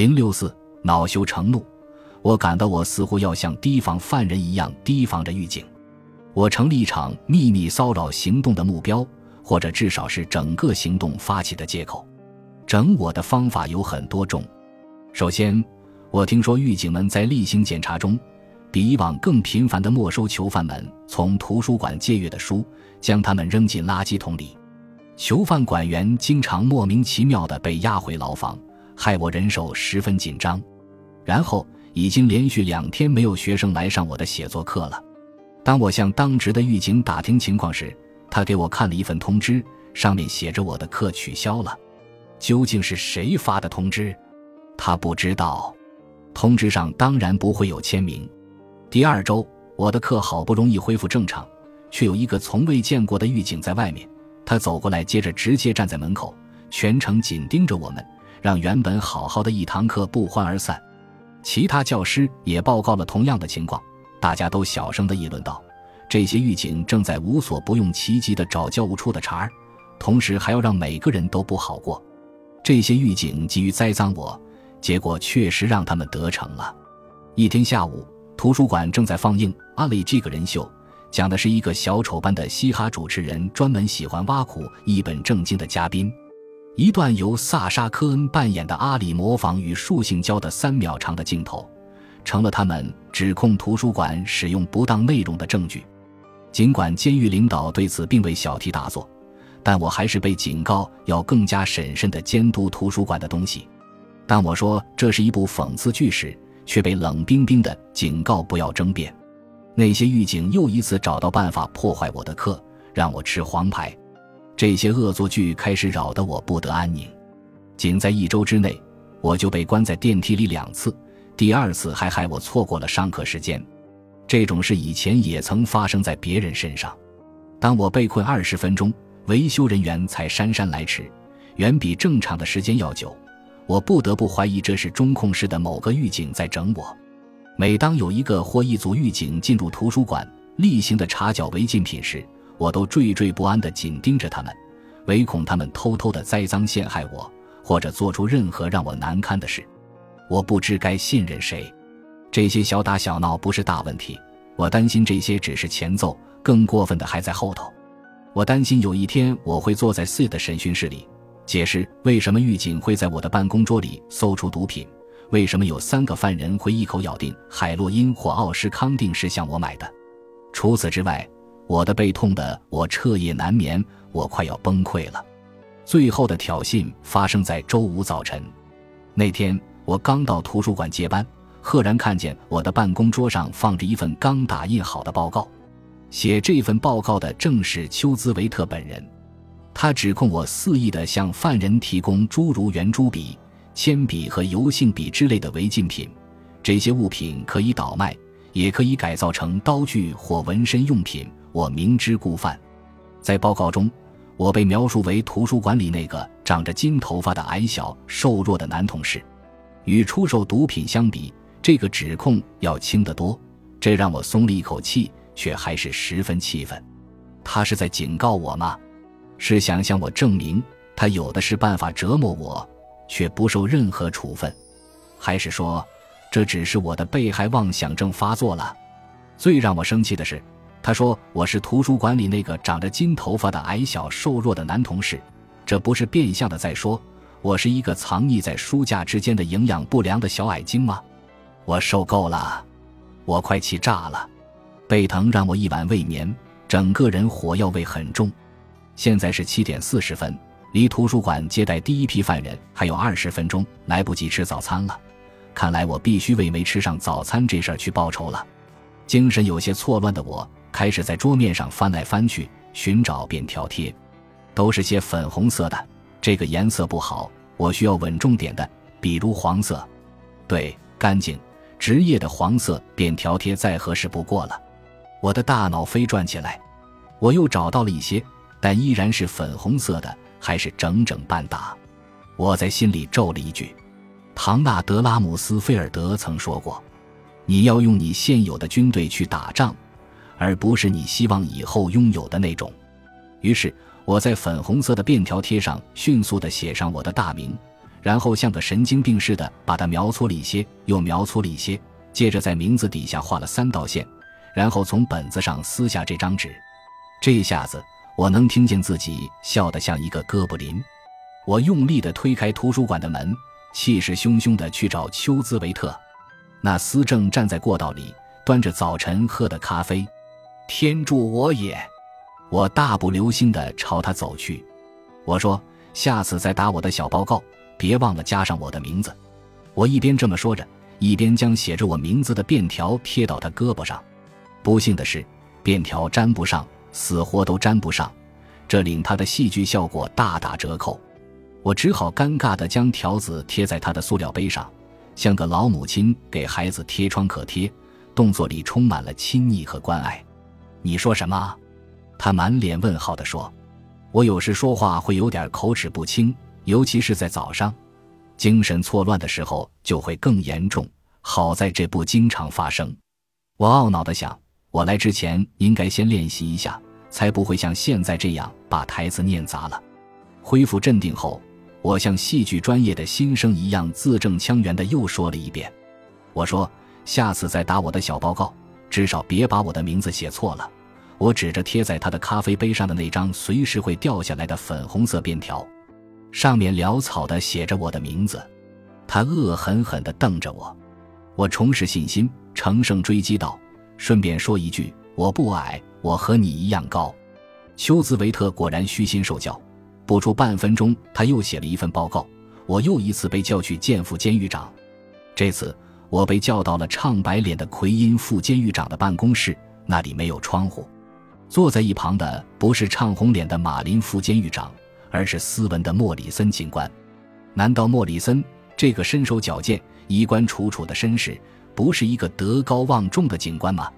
零六四恼羞成怒，我感到我似乎要像提防犯人一样提防着狱警。我成立一场秘密骚扰行动的目标，或者至少是整个行动发起的借口。整我的方法有很多种。首先，我听说狱警们在例行检查中，比以往更频繁地没收囚犯们从图书馆借阅的书，将他们扔进垃圾桶里。囚犯管员经常莫名其妙地被押回牢房，害我人手十分紧张。然后，已经连续两天没有学生来上我的写作课了。当我向当值的狱警打听情况时，他给我看了一份通知，上面写着我的课取消了。究竟是谁发的通知？他不知道。通知上当然不会有签名。第二周，我的课好不容易恢复正常，却有一个从未见过的狱警在外面。他走过来，接着直接站在门口，全程紧盯着我们，让原本好好的一堂课不欢而散。其他教师也报告了同样的情况。大家都小声的议论道：“这些狱警正在无所不用其极的找教务处的茬儿，同时还要让每个人都不好过。这些狱警急于栽赃我，结果确实让他们得逞了。”一天下午，图书馆正在放映《阿里》这个人秀，讲的是一个小丑般的嘻哈主持人专门喜欢挖苦一本正经的嘉宾。一段由萨沙·科恩扮演的阿里模仿与树性交的三秒长的镜头。成了他们指控图书馆使用不当内容的证据。尽管监狱领导对此并未小题大做，但我还是被警告要更加审慎地监督图书馆的东西。当我说这是一部讽刺剧时，却被冷冰冰地警告不要争辩。那些狱警又一次找到办法破坏我的课，让我吃黄牌。这些恶作剧开始扰得我不得安宁。仅在一周之内，我就被关在电梯里两次。第二次还害我错过了上课时间，这种事以前也曾发生在别人身上。当我被困二十分钟，维修人员才姗姗来迟，远比正常的时间要久。我不得不怀疑这是中控室的某个狱警在整我。每当有一个或一组狱警进入图书馆，例行的查缴违禁品时，我都惴惴不安地紧盯着他们，唯恐他们偷偷地栽赃陷害我，或者做出任何让我难堪的事。我不知该信任谁，这些小打小闹不是大问题，我担心这些只是前奏，更过分的还在后头。我担心有一天我会坐在 C 的审讯室里，解释为什么狱警会在我的办公桌里搜出毒品，为什么有三个犯人会一口咬定海洛因或奥施康定是向我买的。除此之外，我的背痛的我彻夜难眠，我快要崩溃了。最后的挑衅发生在周五早晨，那天。我刚到图书馆接班，赫然看见我的办公桌上放着一份刚打印好的报告。写这份报告的正是丘兹维特本人。他指控我肆意地向犯人提供诸如圆珠笔、铅笔和油性笔之类的违禁品。这些物品可以倒卖，也可以改造成刀具或纹身用品。我明知故犯。在报告中，我被描述为图书馆里那个长着金头发的矮小、瘦弱的男同事。与出售毒品相比，这个指控要轻得多，这让我松了一口气，却还是十分气愤。他是在警告我吗？是想向我证明他有的是办法折磨我，却不受任何处分？还是说，这只是我的被害妄想症发作了？最让我生气的是，他说我是图书馆里那个长着金头发的矮小瘦弱的男同事，这不是变相的在说？我是一个藏匿在书架之间的营养不良的小矮精吗？我受够了，我快气炸了，背疼让我一晚未眠，整个人火药味很重。现在是七点四十分，离图书馆接待第一批犯人还有二十分钟，来不及吃早餐了。看来我必须为没吃上早餐这事儿去报仇了。精神有些错乱的我，开始在桌面上翻来翻去，寻找便条贴，都是些粉红色的。这个颜色不好，我需要稳重点的，比如黄色。对，干净、职业的黄色便条贴再合适不过了。我的大脑飞转起来，我又找到了一些，但依然是粉红色的，还是整整半打。我在心里咒了一句：“唐纳德拉姆斯菲尔德曾说过，你要用你现有的军队去打仗，而不是你希望以后拥有的那种。”于是。我在粉红色的便条贴上迅速地写上我的大名，然后像个神经病似的把它描粗了一些，又描粗了一些，接着在名字底下画了三道线，然后从本子上撕下这张纸。这下子我能听见自己笑得像一个哥布林。我用力地推开图书馆的门，气势汹汹地去找丘兹维特。那厮正站在过道里，端着早晨喝的咖啡。天助我也！我大步流星地朝他走去。我说：“下次再打我的小报告。”别忘了加上我的名字。我一边这么说着，一边将写着我名字的便条贴到他胳膊上。不幸的是，便条粘不上，死活都粘不上，这令他的戏剧效果大打折扣。我只好尴尬地将条子贴在他的塑料杯上，像个老母亲给孩子贴创可贴，动作里充满了亲昵和关爱。你说什么？他满脸问号地说：“我有时说话会有点口齿不清。”尤其是在早上，精神错乱的时候就会更严重。好在这不经常发生。我懊恼地想，我来之前应该先练习一下，才不会像现在这样把台词念砸了。恢复镇定后，我像戏剧专业的新生一样字正腔圆地又说了一遍：“我说，下次再打我的小报告，至少别把我的名字写错了。”我指着贴在他的咖啡杯上的那张随时会掉下来的粉红色便条。上面潦草的写着我的名字，他恶狠狠地瞪着我。我重拾信心，乘胜追击道：“顺便说一句，我不矮，我和你一样高。”丘兹维特果然虚心受教，不出半分钟，他又写了一份报告。我又一次被叫去见副监狱长，这次我被叫到了唱白脸的奎因副监狱长的办公室，那里没有窗户，坐在一旁的不是唱红脸的马林副监狱长。而是斯文的莫里森警官，难道莫里森这个身手矫健、衣冠楚楚的绅士，不是一个德高望重的警官吗？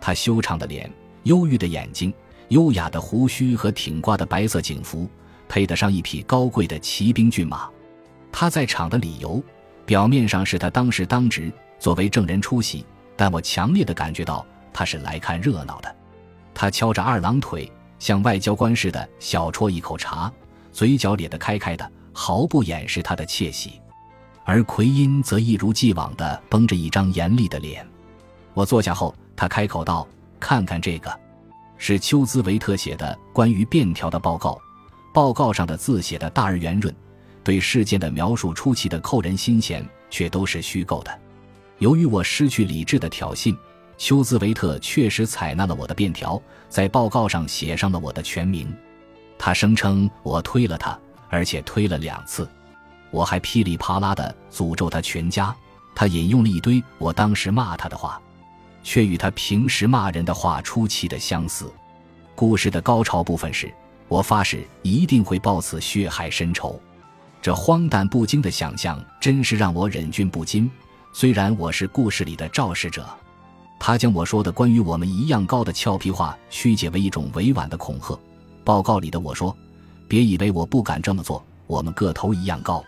他修长的脸、忧郁的眼睛、优雅的胡须和挺挂的白色警服，配得上一匹高贵的骑兵骏马。他在场的理由，表面上是他当时当值，作为证人出席，但我强烈的感觉到他是来看热闹的。他敲着二郎腿，像外交官似的小啜一口茶。嘴角咧得开开的，毫不掩饰他的窃喜，而奎因则一如既往的绷着一张严厉的脸。我坐下后，他开口道：“看看这个，是丘兹维特写的关于便条的报告。报告上的字写得大而圆润，对事件的描述出奇的扣人心弦，却都是虚构的。由于我失去理智的挑衅，丘兹维特确实采纳了我的便条，在报告上写上了我的全名。”他声称我推了他，而且推了两次。我还噼里啪啦地诅咒他全家。他引用了一堆我当时骂他的话，却与他平时骂人的话出奇的相似。故事的高潮部分是，我发誓一定会报此血海深仇。这荒诞不经的想象真是让我忍俊不禁。虽然我是故事里的肇事者，他将我说的关于我们一样高的俏皮话曲解为一种委婉的恐吓。报告里的我说：“别以为我不敢这么做，我们个头一样高。”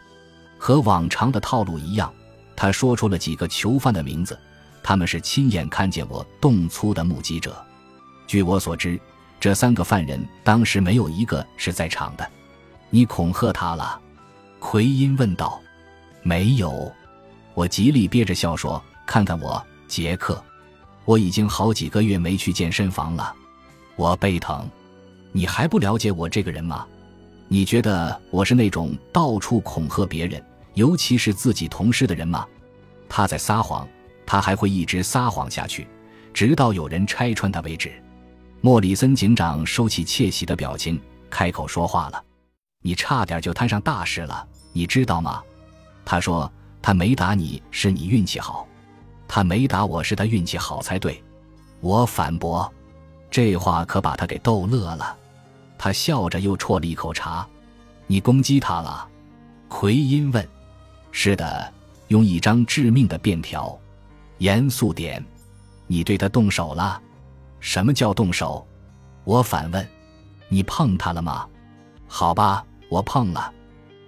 和往常的套路一样，他说出了几个囚犯的名字，他们是亲眼看见我动粗的目击者。据我所知，这三个犯人当时没有一个是在场的。你恐吓他了？奎因问道。“没有。”我极力憋着笑说：“看看我，杰克，我已经好几个月没去健身房了，我背疼。”你还不了解我这个人吗？你觉得我是那种到处恐吓别人，尤其是自己同事的人吗？他在撒谎，他还会一直撒谎下去，直到有人拆穿他为止。莫里森警长收起窃喜的表情，开口说话了：“你差点就摊上大事了，你知道吗？”他说：“他没打你是你运气好，他没打我是他运气好才对。”我反驳，这话可把他给逗乐了。他笑着又啜了一口茶。你攻击他了？奎因问。是的，用一张致命的便条。严肃点。你对他动手了？什么叫动手？我反问。你碰他了吗？好吧，我碰了。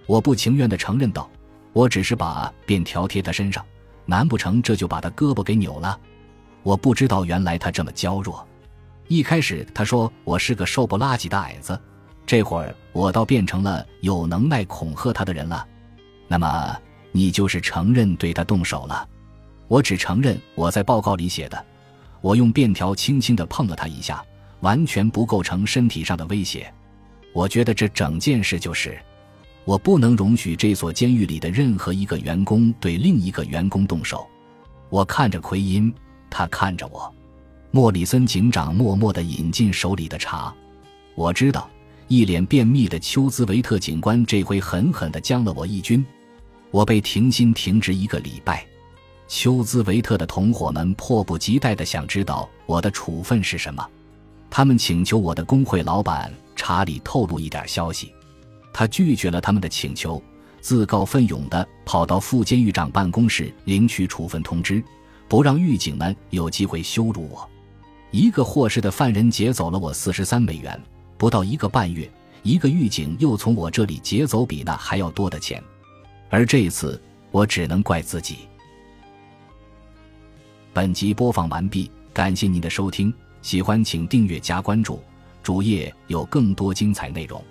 我不情愿地承认道。我只是把便条贴他身上，难不成这就把他胳膊给扭了？我不知道，原来他这么娇弱。一开始他说我是个瘦不拉几的矮子，这会儿我倒变成了有能耐恐吓他的人了。那么你就是承认对他动手了。我只承认我在报告里写的，我用便条轻轻地碰了他一下，完全不构成身体上的威胁。我觉得这整件事就是，我不能容许这所监狱里的任何一个员工对另一个员工动手。我看着奎因，他看着我。莫里森警长默默地饮进手里的茶。我知道，一脸便秘的丘兹维特警官这回狠狠地将了我一军。我被停薪停职一个礼拜。丘兹维特的同伙们迫不及待地想知道我的处分是什么。他们请求我的工会老板查理透露一点消息。他拒绝了他们的请求，自告奋勇地跑到副监狱长办公室领取处分通知，不让狱警们有机会羞辱我。一个获释的犯人劫走了我四十三美元，不到一个半月，一个狱警又从我这里劫走比那还要多的钱，而这一次我只能怪自己。本集播放完毕，感谢您的收听，喜欢请订阅加关注，主页有更多精彩内容。